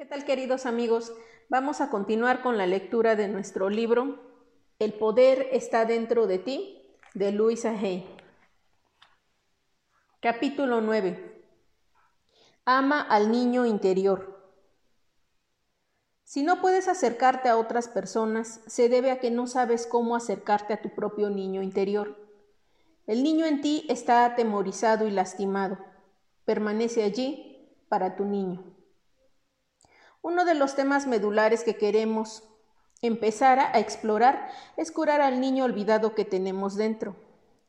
¿Qué tal queridos amigos? Vamos a continuar con la lectura de nuestro libro El poder está dentro de ti de Luisa Hay. Capítulo 9. Ama al niño interior. Si no puedes acercarte a otras personas, se debe a que no sabes cómo acercarte a tu propio niño interior. El niño en ti está atemorizado y lastimado. Permanece allí para tu niño. Uno de los temas medulares que queremos empezar a explorar es curar al niño olvidado que tenemos dentro.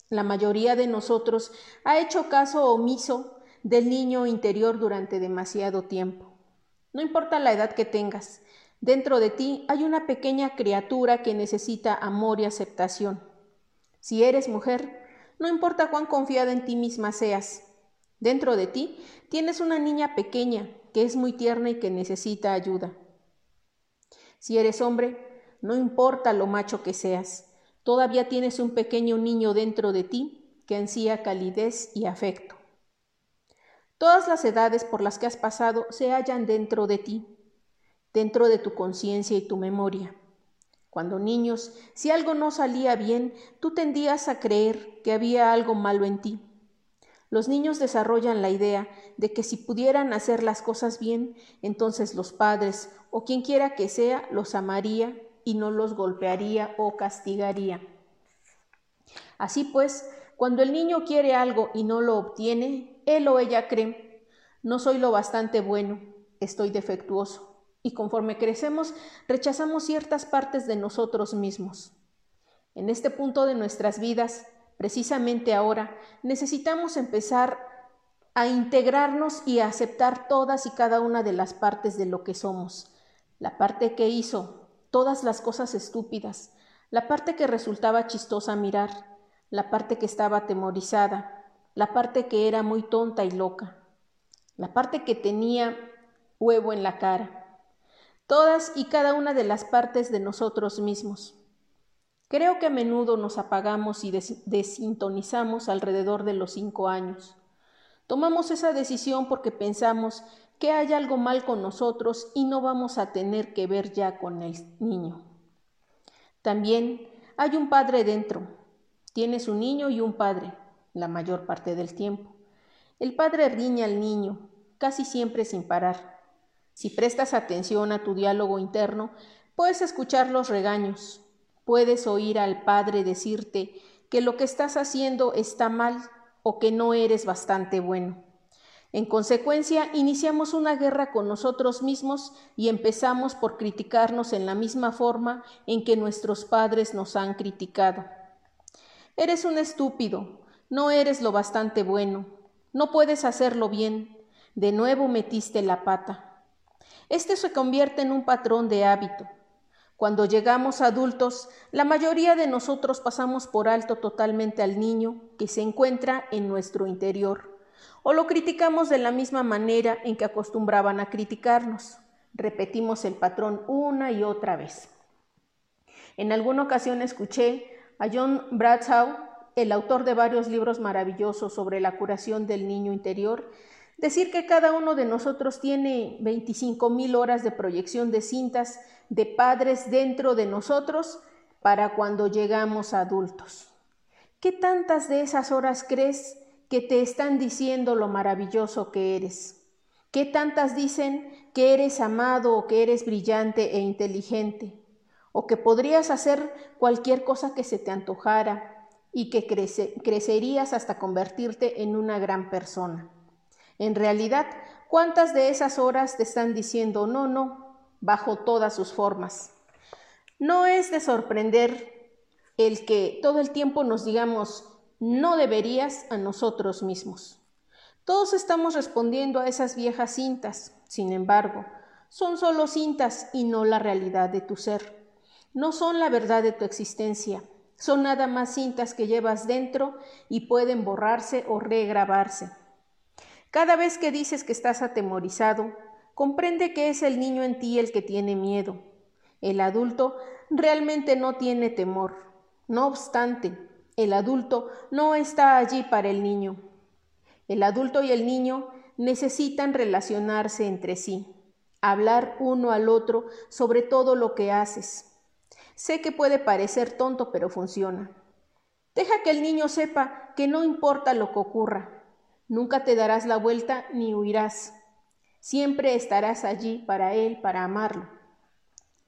La mayoría de nosotros ha hecho caso omiso del niño interior durante demasiado tiempo. No importa la edad que tengas, dentro de ti hay una pequeña criatura que necesita amor y aceptación. Si eres mujer, no importa cuán confiada en ti misma seas, dentro de ti tienes una niña pequeña que es muy tierna y que necesita ayuda. Si eres hombre, no importa lo macho que seas, todavía tienes un pequeño niño dentro de ti que ansía calidez y afecto. Todas las edades por las que has pasado se hallan dentro de ti, dentro de tu conciencia y tu memoria. Cuando niños, si algo no salía bien, tú tendías a creer que había algo malo en ti los niños desarrollan la idea de que si pudieran hacer las cosas bien, entonces los padres o quien quiera que sea los amaría y no los golpearía o castigaría. Así pues, cuando el niño quiere algo y no lo obtiene, él o ella cree, no soy lo bastante bueno, estoy defectuoso. Y conforme crecemos, rechazamos ciertas partes de nosotros mismos. En este punto de nuestras vidas, Precisamente ahora. Necesitamos empezar a integrarnos y a aceptar todas y cada una de las partes de lo que somos. La parte que hizo todas las cosas estúpidas, la parte que resultaba chistosa mirar, la parte que estaba atemorizada, la parte que era muy tonta y loca, la parte que tenía huevo en la cara, todas y cada una de las partes de nosotros mismos. Creo que a menudo nos apagamos y desintonizamos alrededor de los cinco años. Tomamos esa decisión porque pensamos que hay algo mal con nosotros y no vamos a tener que ver ya con el niño. También hay un padre dentro. Tienes un niño y un padre, la mayor parte del tiempo. El padre riña al niño, casi siempre sin parar. Si prestas atención a tu diálogo interno, puedes escuchar los regaños, Puedes oír al Padre decirte que lo que estás haciendo está mal o que no eres bastante bueno. En consecuencia, iniciamos una guerra con nosotros mismos y empezamos por criticarnos en la misma forma en que nuestros padres nos han criticado. Eres un estúpido, no eres lo bastante bueno, no puedes hacerlo bien, de nuevo metiste la pata. Este se convierte en un patrón de hábito. Cuando llegamos adultos, la mayoría de nosotros pasamos por alto totalmente al niño que se encuentra en nuestro interior, o lo criticamos de la misma manera en que acostumbraban a criticarnos. Repetimos el patrón una y otra vez. En alguna ocasión escuché a John Bradshaw, el autor de varios libros maravillosos sobre la curación del niño interior, decir que cada uno de nosotros tiene 25 mil horas de proyección de cintas de padres dentro de nosotros para cuando llegamos adultos. ¿Qué tantas de esas horas crees que te están diciendo lo maravilloso que eres? ¿Qué tantas dicen que eres amado o que eres brillante e inteligente? ¿O que podrías hacer cualquier cosa que se te antojara y que crecerías hasta convertirte en una gran persona? En realidad, ¿cuántas de esas horas te están diciendo no, no, bajo todas sus formas. No es de sorprender el que todo el tiempo nos digamos no deberías a nosotros mismos. Todos estamos respondiendo a esas viejas cintas, sin embargo, son solo cintas y no la realidad de tu ser. No son la verdad de tu existencia, son nada más cintas que llevas dentro y pueden borrarse o regrabarse. Cada vez que dices que estás atemorizado, Comprende que es el niño en ti el que tiene miedo. El adulto realmente no tiene temor. No obstante, el adulto no está allí para el niño. El adulto y el niño necesitan relacionarse entre sí. hablar uno al otro sobre todo lo que haces. Sé que puede parecer tonto, pero funciona. Deja que el niño sepa que no importa lo que ocurra, nunca te darás la vuelta ni huirás. Siempre estarás allí para él, para amarlo.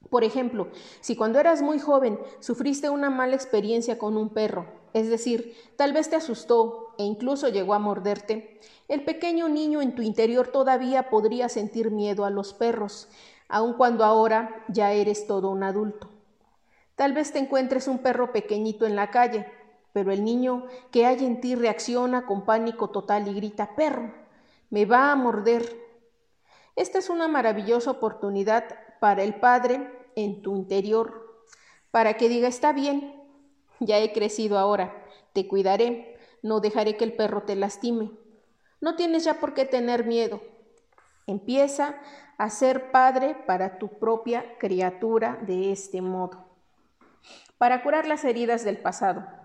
Por ejemplo, si cuando eras muy joven sufriste una mala experiencia con un perro, es decir, tal vez te asustó e incluso llegó a morderte, el pequeño niño en tu interior todavía podría sentir miedo a los perros, aun cuando ahora ya eres todo un adulto. Tal vez te encuentres un perro pequeñito en la calle, pero el niño que hay en ti reacciona con pánico total y grita, perro, me va a morder. Esta es una maravillosa oportunidad para el Padre en tu interior, para que diga, está bien, ya he crecido ahora, te cuidaré, no dejaré que el perro te lastime. No tienes ya por qué tener miedo. Empieza a ser padre para tu propia criatura de este modo. Para curar las heridas del pasado.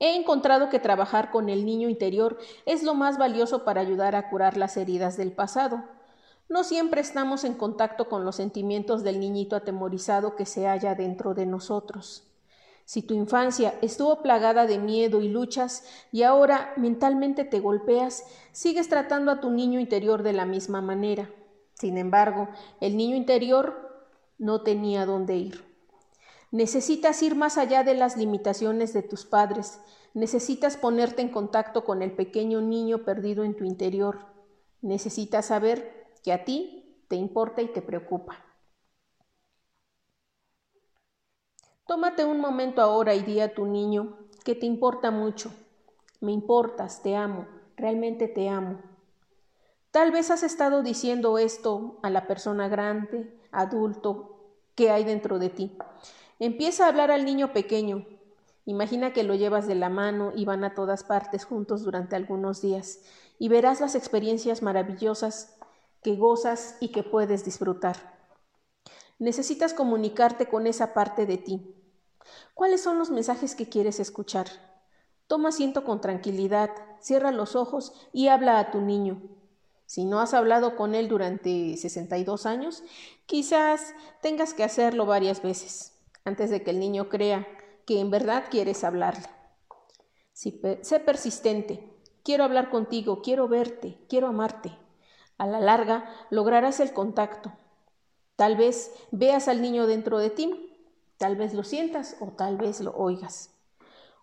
He encontrado que trabajar con el niño interior es lo más valioso para ayudar a curar las heridas del pasado. No siempre estamos en contacto con los sentimientos del niñito atemorizado que se halla dentro de nosotros. Si tu infancia estuvo plagada de miedo y luchas y ahora mentalmente te golpeas, sigues tratando a tu niño interior de la misma manera. Sin embargo, el niño interior no tenía dónde ir. Necesitas ir más allá de las limitaciones de tus padres. Necesitas ponerte en contacto con el pequeño niño perdido en tu interior. Necesitas saber que a ti te importa y te preocupa. Tómate un momento ahora y di a tu niño que te importa mucho. Me importas, te amo, realmente te amo. Tal vez has estado diciendo esto a la persona grande, adulto, que hay dentro de ti. Empieza a hablar al niño pequeño. Imagina que lo llevas de la mano y van a todas partes juntos durante algunos días y verás las experiencias maravillosas que gozas y que puedes disfrutar. Necesitas comunicarte con esa parte de ti, ¿Cuáles son los mensajes que quieres escuchar? Toma asiento con tranquilidad, cierra los ojos y habla a tu niño. Si no has hablado con él durante 62 años, quizás tengas que hacerlo varias veces antes de que el niño crea que en verdad quieres hablarle. Sé persistente, quiero hablar contigo, quiero verte, quiero amarte. A la larga lograrás el contacto. Tal vez veas al niño dentro de ti Tal vez lo sientas o tal vez lo oigas.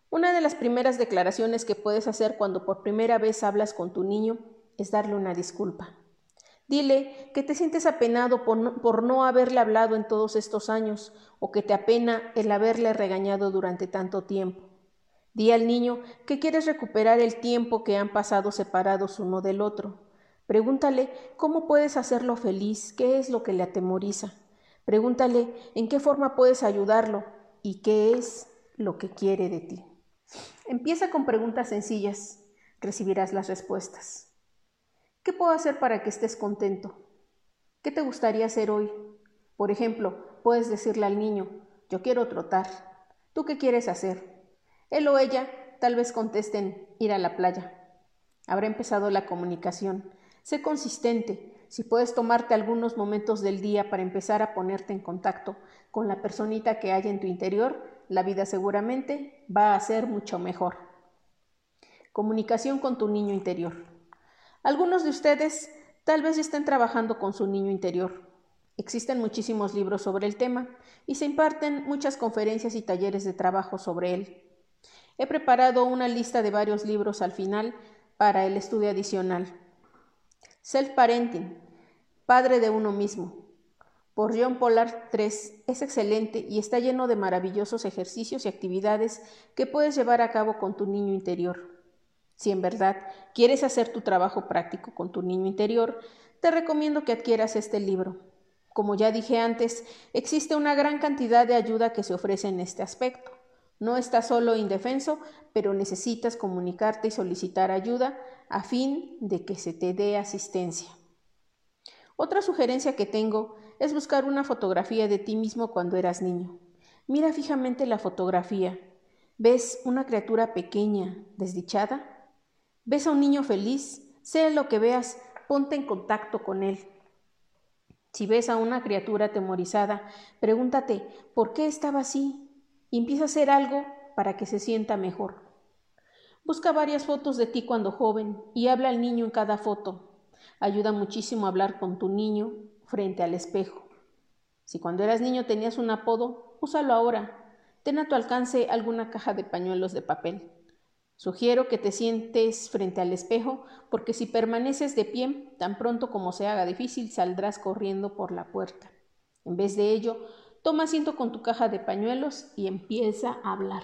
Una de las primeras declaraciones que puedes hacer cuando por primera vez hablas con tu niño es darle una disculpa. Dile que te sientes apenado por no, haberle hablado en todos estos años o que te apena el haberle regañado durante tanto tiempo. Di al niño que quieres recuperar el tiempo que han pasado separados uno del otro. Pregúntale cómo puedes hacerlo feliz, qué es lo que le atemoriza. Pregúntale en qué forma puedes ayudarlo y qué es lo que quiere de ti. Empieza con preguntas sencillas, recibirás las respuestas. ¿Qué puedo hacer para que estés contento? ¿Qué te gustaría hacer hoy? Por ejemplo, puedes decirle al niño, yo quiero trotar. ¿Tú qué quieres hacer? Él o ella tal vez contesten ir a la playa. Habrá empezado la comunicación. Sé consistente, si puedes tomarte algunos momentos del día para empezar a ponerte en contacto con la personita que hay en tu interior, la vida seguramente va a ser mucho mejor. Comunicación con tu niño interior. Algunos de ustedes tal vez estén trabajando con su niño interior. Existen muchísimos libros sobre el tema y se imparten muchas conferencias y talleres de trabajo sobre él. He preparado una lista de varios libros al final para el estudio adicional. Self-Parenting, Padre de uno mismo, por John Pollard III, es excelente y está lleno de maravillosos ejercicios y actividades que puedes llevar a cabo con tu niño interior. Si en verdad quieres hacer tu trabajo práctico con tu niño interior, te recomiendo que adquieras este libro. Como ya dije antes, existe una gran cantidad de ayuda que se ofrece en este aspecto. No estás solo indefenso, pero necesitas comunicarte y solicitar ayuda a fin de que se te dé asistencia. Otra sugerencia que tengo es buscar una fotografía de ti mismo cuando eras niño. Mira fijamente la fotografía. ¿Ves una criatura pequeña, desdichada? ¿Ves a un niño feliz? Sea lo que veas, ponte en contacto con él. Si ves a una criatura atemorizada, pregúntate ¿por qué estaba así? y empieza a hacer algo para que se sienta mejor. Busca varias fotos de ti cuando joven y habla al niño en cada foto. Ayuda muchísimo a hablar con tu niño frente al espejo. Si cuando eras niño tenías un apodo, úsalo ahora. Ten a tu alcance alguna caja de pañuelos de papel. Sugiero que te sientes frente al espejo porque si permaneces de pie, tan pronto como se haga difícil, saldrás corriendo por la puerta. En vez de ello, toma asiento con tu caja de pañuelos y empieza a hablar.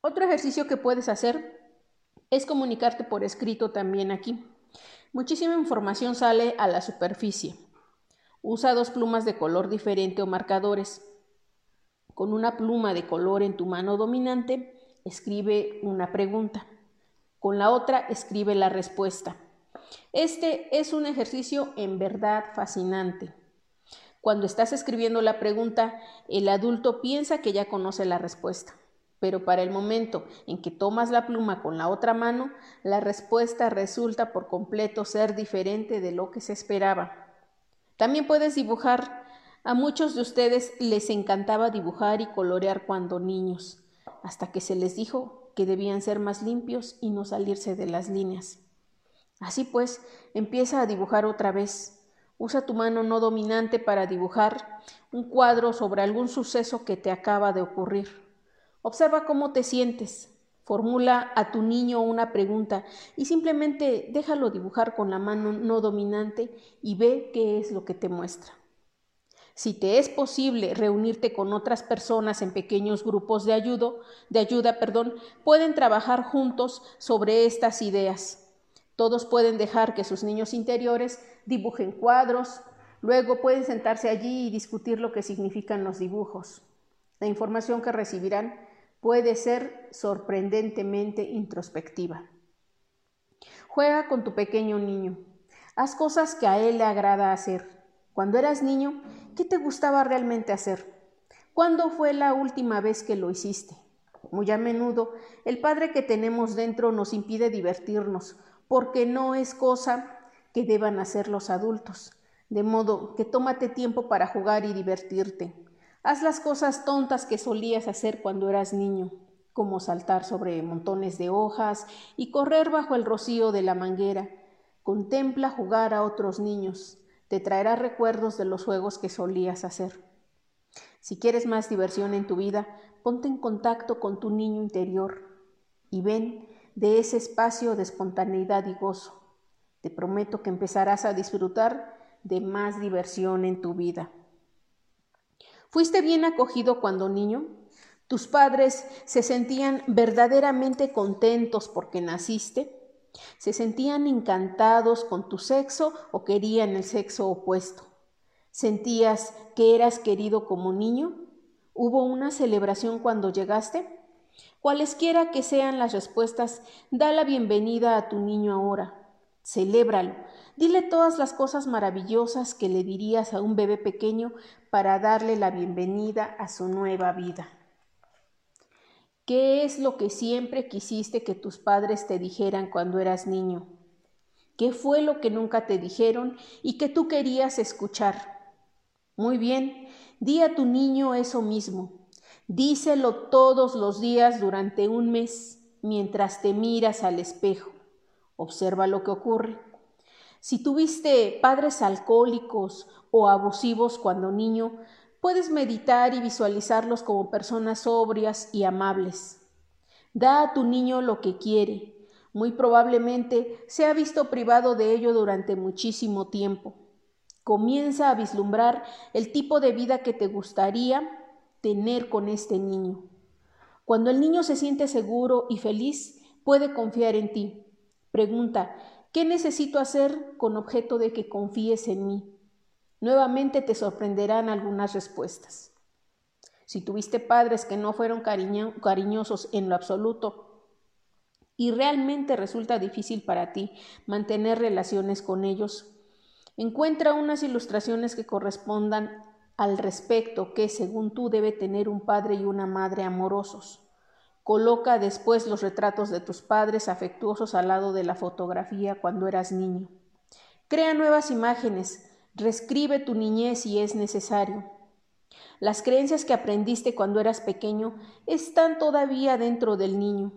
Otro ejercicio que puedes hacer es comunicarte por escrito también aquí. Muchísima información sale a la superficie. Usa dos plumas de color diferente o marcadores. Con una pluma de color en tu mano dominante, escribe una pregunta. Con la otra, escribe la respuesta. Este es un ejercicio en verdad fascinante. Cuando estás escribiendo la pregunta, el adulto piensa que ya conoce la respuesta, pero para el momento en que tomas la pluma con la otra mano, la respuesta resulta por completo ser diferente de lo que se esperaba. También puedes dibujar. A muchos de ustedes les encantaba dibujar y colorear cuando niños, hasta que se les dijo que debían ser más limpios y no salirse de las líneas. Así pues, empieza a dibujar otra vez. Usa tu mano no dominante para dibujar un cuadro sobre algún suceso que te acaba de ocurrir. Observa cómo te sientes. Formula a tu niño una pregunta y simplemente déjalo dibujar con la mano no dominante y ve qué es lo que te muestra. Si te es posible reunirte con otras personas en pequeños grupos de ayuda, de ayuda, perdón, pueden trabajar juntos sobre estas ideas. Todos pueden dejar que sus niños interiores dibujen cuadros, luego pueden sentarse allí y discutir lo que significan los dibujos. La información que recibirán puede ser sorprendentemente introspectiva. Juega con tu pequeño niño. Haz cosas que a él le agrada hacer. Cuando eras niño, ¿qué te gustaba realmente hacer? ¿Cuándo fue la última vez que lo hiciste? Muy a menudo, el padre que tenemos dentro nos impide divertirnos, porque no es cosa que deban hacer los adultos. De modo que tómate tiempo para jugar y divertirte. Haz las cosas tontas que solías hacer cuando eras niño, como saltar sobre montones de hojas y correr bajo el rocío de la manguera. Contempla jugar a otros niños. Te traerá recuerdos de los juegos que solías hacer. Si quieres más diversión en tu vida, ponte en contacto con tu niño interior y ven de ese espacio de espontaneidad y gozo. Te prometo que empezarás a disfrutar de más diversión en tu vida. ¿Fuiste bien acogido cuando niño? ¿Tus padres se sentían verdaderamente contentos porque naciste? ¿Se sentían encantados con tu sexo o querían el sexo opuesto? ¿Sentías que eras querido como niño? ¿Hubo una celebración cuando llegaste? Cualesquiera que sean las respuestas, da la bienvenida a tu niño ahora. Celébralo. Dile todas las cosas maravillosas que le dirías a un bebé pequeño para darle la bienvenida a su nueva vida. ¿Qué es lo que siempre quisiste que tus padres te dijeran cuando eras niño? ¿Qué fue lo que nunca te dijeron y que tú querías escuchar? Muy bien, di a tu niño eso mismo. Díselo todos los días durante un mes mientras te miras al espejo. Observa lo que ocurre. Si tuviste padres alcohólicos o abusivos cuando niño, puedes meditar y visualizarlos como personas sobrias y amables. Da a tu niño lo que quiere. Muy probablemente se ha visto privado de ello durante muchísimo tiempo. Comienza a vislumbrar el tipo de vida que te gustaría tener con este niño. Cuando el niño se siente seguro y feliz, puede confiar en ti. Pregunta, ¿qué necesito hacer con objeto de que confíes en mí? Nuevamente te sorprenderán algunas respuestas. Si tuviste padres que no fueron cariñosos en lo absoluto y realmente resulta difícil para ti mantener relaciones con ellos, encuentra unas ilustraciones que correspondan al respecto que, según tú, debe tener un padre y una madre amorosos. Coloca después los retratos de tus padres afectuosos al lado de la fotografía cuando eras niño. Crea nuevas imágenes, reescribe tu niñez si es necesario. Las creencias que aprendiste cuando eras pequeño están todavía dentro del niño.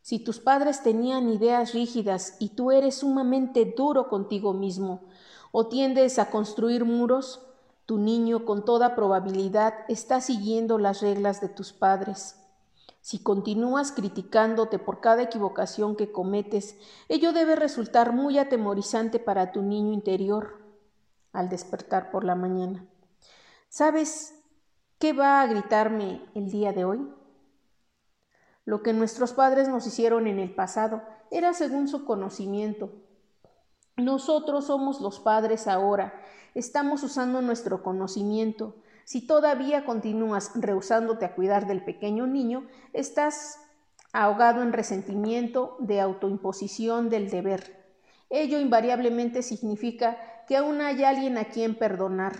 Si tus padres tenían ideas rígidas y tú eres sumamente duro contigo mismo, o tiendes a construir muros, tu niño con toda probabilidad está siguiendo las reglas de tus padres. Si continúas criticándote por cada equivocación que cometes, ello debe resultar muy atemorizante para tu niño interior al despertar por la mañana. ¿Sabes qué va a gritarme el día de hoy? Lo que nuestros padres nos hicieron en el pasado era según su conocimiento. Nosotros somos los padres ahora, estamos usando nuestro conocimiento, si todavía continúas rehusándote a cuidar del pequeño niño, estás ahogado en resentimiento de autoimposición del deber. Ello invariablemente significa que aún hay alguien a quien perdonar.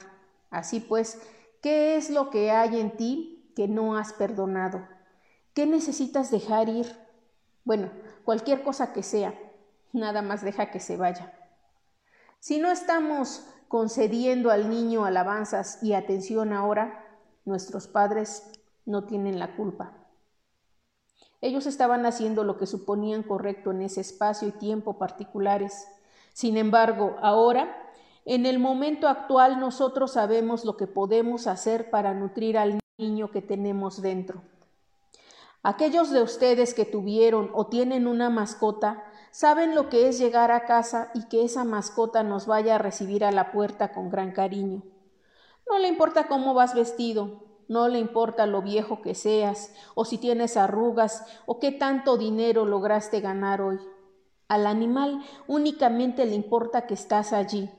Así pues, ¿qué es lo que hay en ti que no has perdonado? ¿Qué necesitas dejar ir? Bueno, cualquier cosa que sea, nada más deja que se vaya. Si no estamos concediendo al niño alabanzas y atención ahora, nuestros padres no tienen la culpa. Ellos estaban haciendo lo que suponían correcto en ese espacio y tiempo particulares. Sin embargo, ahora, en el momento actual, nosotros sabemos lo que podemos hacer para nutrir al niño que tenemos dentro. Aquellos de ustedes que tuvieron o tienen una mascota saben lo que es llegar a casa y que esa mascota nos vaya a recibir a la puerta con gran cariño. No le importa cómo vas vestido, no le importa lo viejo que seas, o si tienes arrugas, o qué tanto dinero lograste ganar hoy. Al animal únicamente le importa que estás allí.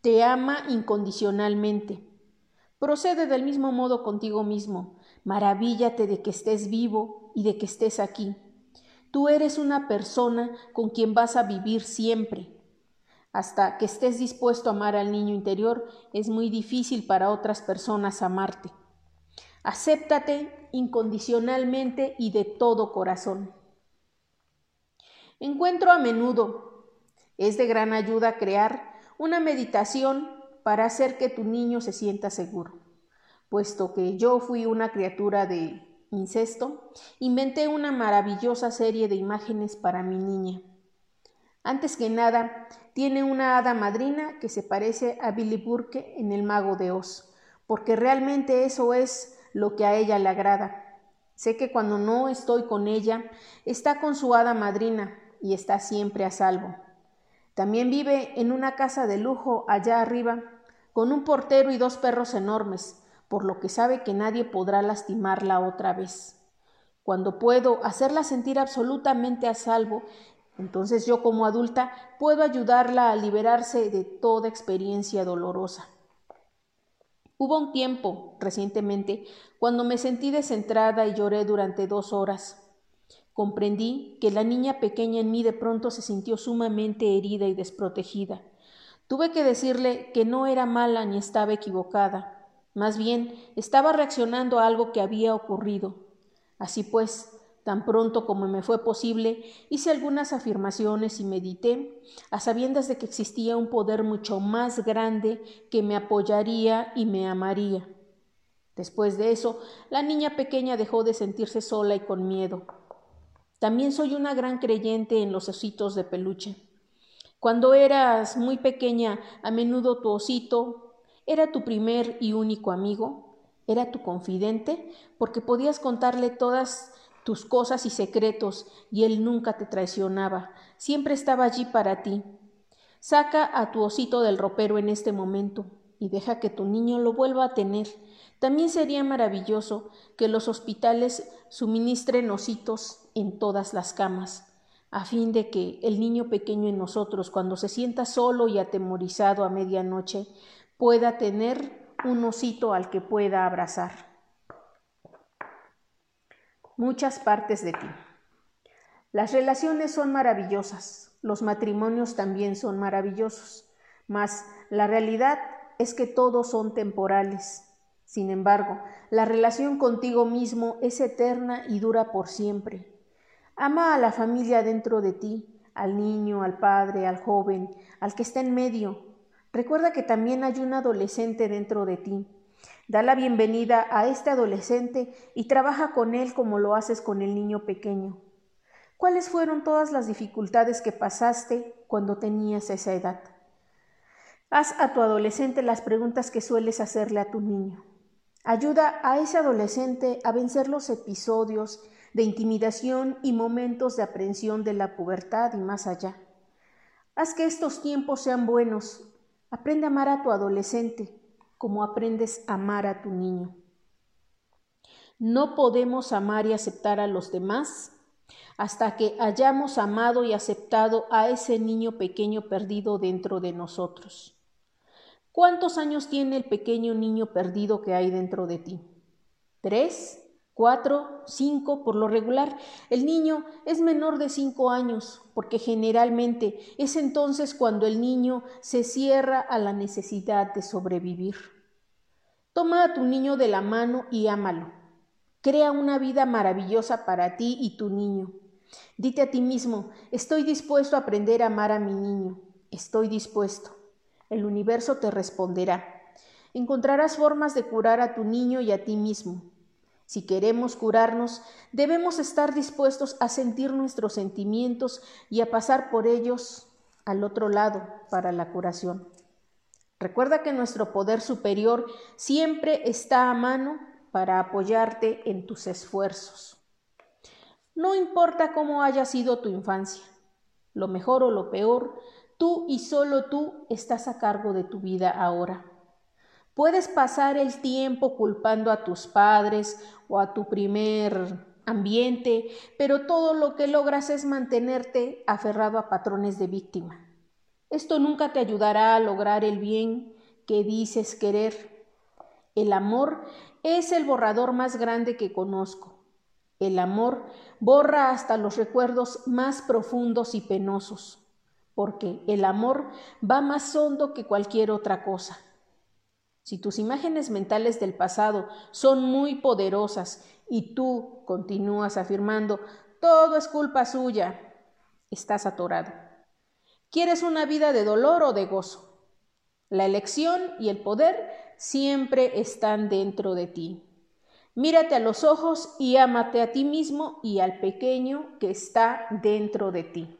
Te ama incondicionalmente. Procede del mismo modo contigo mismo. Maravíllate de que estés vivo y de que estés aquí. Tú eres una persona con quien vas a vivir siempre. Hasta que estés dispuesto a amar al niño interior, es muy difícil para otras personas amarte. Acéptate incondicionalmente y de todo corazón. Encuentro a menudo. Es de gran ayuda crear una meditación para hacer que tu niño se sienta seguro. Puesto que yo fui una criatura de incesto, inventé una maravillosa serie de imágenes para mi niña. Antes que nada, tiene una hada madrina que se parece a Billy Burke en El Mago de Oz, porque realmente eso es lo que a ella le agrada. Sé que cuando no estoy con ella, está con su hada madrina y está siempre a salvo. También vive en una casa de lujo allá arriba, con un portero y dos perros enormes, por lo que sabe que nadie podrá lastimarla otra vez. Cuando puedo hacerla sentir absolutamente a salvo, entonces yo como adulta puedo ayudarla a liberarse de toda experiencia dolorosa. Hubo un tiempo, recientemente, cuando me sentí descentrada y lloré durante dos horas. Comprendí que la niña pequeña en mí de pronto se sintió sumamente herida y desprotegida. Tuve que decirle que no era mala ni estaba equivocada, más bien, estaba reaccionando a algo que había ocurrido. Así pues, tan pronto como me fue posible, hice algunas afirmaciones y medité, a sabiendas de que existía un poder mucho más grande que me apoyaría y me amaría. Después de eso, la niña pequeña dejó de sentirse sola y con miedo. También soy una gran creyente en los ositos de peluche. Cuando eras muy pequeña, a menudo tu osito ¿Era tu primer y único amigo? ¿Era tu confidente? Porque podías contarle todas tus cosas y secretos y él nunca te traicionaba, siempre estaba allí para ti. Saca a tu osito del ropero en este momento y deja que tu niño lo vuelva a tener. También sería maravilloso que los hospitales suministren ositos en todas las camas, a fin de que el niño pequeño en nosotros, cuando se sienta solo y atemorizado a medianoche, pueda tener un osito al que pueda abrazar. Muchas partes de ti. Las relaciones son maravillosas, los matrimonios también son maravillosos, mas la realidad es que todos son temporales. Sin embargo, la relación contigo mismo es eterna y dura por siempre. Ama a la familia dentro de ti, al niño, al padre, al joven, al que está en medio. Recuerda que también hay un adolescente dentro de ti. Da la bienvenida a este adolescente y trabaja con él como lo haces con el niño pequeño. ¿Cuáles fueron todas las dificultades que pasaste cuando tenías esa edad? Haz a tu adolescente las preguntas que sueles hacerle a tu niño. Ayuda a ese adolescente a vencer los episodios de intimidación y momentos de aprensión de la pubertad y más allá. Haz que estos tiempos sean buenos. Aprende a amar a tu adolescente como aprendes a amar a tu niño. No podemos amar y aceptar a los demás hasta que hayamos amado y aceptado a ese niño pequeño perdido dentro de nosotros. ¿Cuántos años tiene el pequeño niño perdido que hay dentro de ti? ¿Tres? ¿Cuatro? ¿Cinco? Por lo regular, el niño es menor de cinco años, porque generalmente es entonces cuando el niño se cierra a la necesidad de sobrevivir. Toma a tu niño de la mano y ámalo. Crea una vida maravillosa para ti y tu niño. Dite a ti mismo, estoy dispuesto a aprender a amar a mi niño. Estoy dispuesto. El universo te responderá. Encontrarás formas de curar a tu niño y a ti mismo. Si queremos curarnos, debemos estar dispuestos a sentir nuestros sentimientos y a pasar por ellos al otro lado para la curación. Recuerda que nuestro poder superior siempre está a mano para apoyarte en tus esfuerzos. No importa cómo haya sido tu infancia, lo mejor o lo peor, tú y solo tú estás a cargo de tu vida ahora. Puedes pasar el tiempo culpando a tus padres o a tu primer ambiente, pero todo lo que logras es mantenerte aferrado a patrones de víctima. Esto nunca te ayudará a lograr el bien que dices querer. El amor es el borrador más grande que conozco. El amor borra hasta los recuerdos más profundos y penosos, porque el amor va más hondo que cualquier otra cosa. Si tus imágenes mentales del pasado son muy poderosas y tú continúas afirmando todo es culpa suya, estás atorado. ¿Quieres una vida de dolor o de gozo? La elección y el poder siempre están dentro de ti. Mírate a los ojos y ámate a ti mismo y al pequeño que está dentro de ti.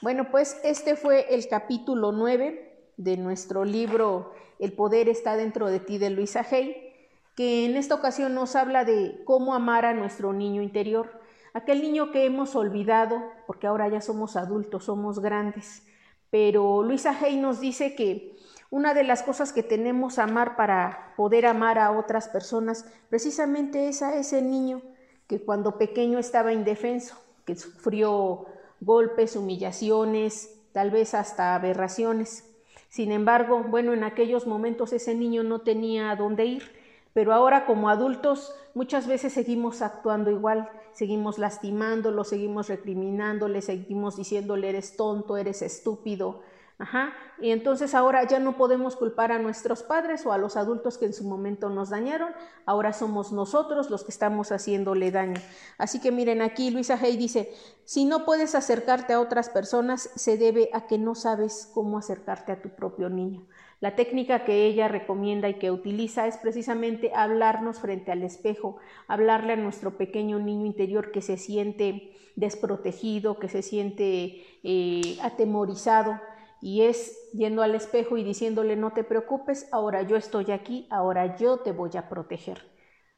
Bueno, pues este fue el capítulo 9 de nuestro libro El poder está dentro de ti de Luisa Hay, que en esta ocasión nos habla de cómo amar a nuestro niño interior, aquel niño que hemos olvidado, porque ahora ya somos adultos, somos grandes. Pero Luisa Hay nos dice que una de las cosas que tenemos a amar para poder amar a otras personas, precisamente es a ese niño que cuando pequeño estaba indefenso, que sufrió golpes, humillaciones, tal vez hasta aberraciones. Sin embargo, bueno, en aquellos momentos ese niño no tenía a dónde ir, pero ahora como adultos muchas veces seguimos actuando igual, seguimos lastimándolo, seguimos recriminándole, seguimos diciéndole eres tonto, eres estúpido, Ajá. Y entonces ahora ya no podemos culpar a nuestros padres o a los adultos que en su momento nos dañaron, ahora somos nosotros los que estamos haciéndole daño. Así que miren aquí Luisa Hay dice, si no puedes acercarte a otras personas, se debe a que no sabes cómo acercarte a tu propio niño. La técnica que ella recomienda y que utiliza es precisamente hablarnos frente al espejo, hablarle a nuestro pequeño niño interior que se siente desprotegido, que se siente eh, atemorizado y es yendo al espejo y diciéndole no te preocupes, ahora yo estoy aquí, ahora yo te voy a proteger.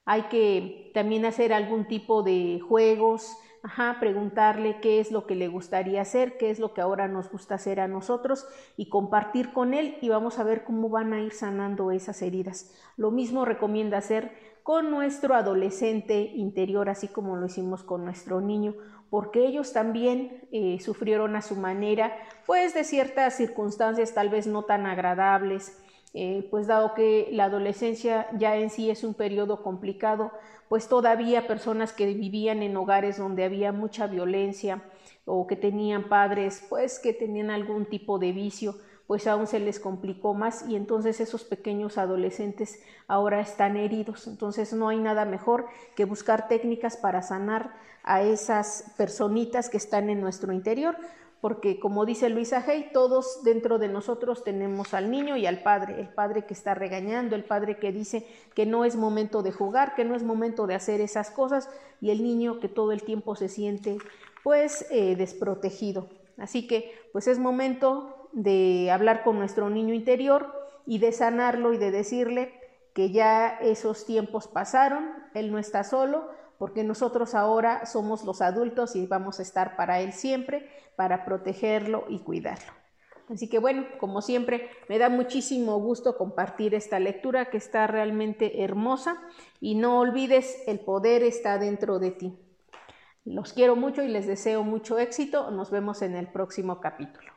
Hay que también hacer algún tipo de juegos, ajá, preguntarle qué es lo que le gustaría hacer, qué es lo que ahora nos gusta hacer a nosotros y compartir con él y vamos a ver cómo van a ir sanando esas heridas. Lo mismo recomienda hacer con nuestro adolescente interior, así como lo hicimos con nuestro niño porque ellos también eh, sufrieron a su manera, pues de ciertas circunstancias tal vez no tan agradables, eh, pues dado que la adolescencia ya en sí es un periodo complicado, pues todavía personas que vivían en hogares donde había mucha violencia o que tenían padres, pues que tenían algún tipo de vicio, pues aún se les complicó más y entonces esos pequeños adolescentes ahora están heridos. Entonces no hay nada mejor que buscar técnicas para sanar a esas personitas que están en nuestro interior porque como dice Luisa Hay, todos dentro de nosotros tenemos al niño y al padre, el padre que está regañando, el padre que dice que no es momento de jugar, que no es momento de hacer esas cosas, y el niño que todo el tiempo se siente pues eh, desprotegido. Así que pues es momento de hablar con nuestro niño interior y de sanarlo y de decirle que ya esos tiempos pasaron, él no está solo, porque nosotros ahora somos los adultos y vamos a estar para él siempre, para protegerlo y cuidarlo. Así que bueno, como siempre, me da muchísimo gusto compartir esta lectura que está realmente hermosa y no olvides, el poder está dentro de ti. Los quiero mucho y les deseo mucho éxito. Nos vemos en el próximo capítulo.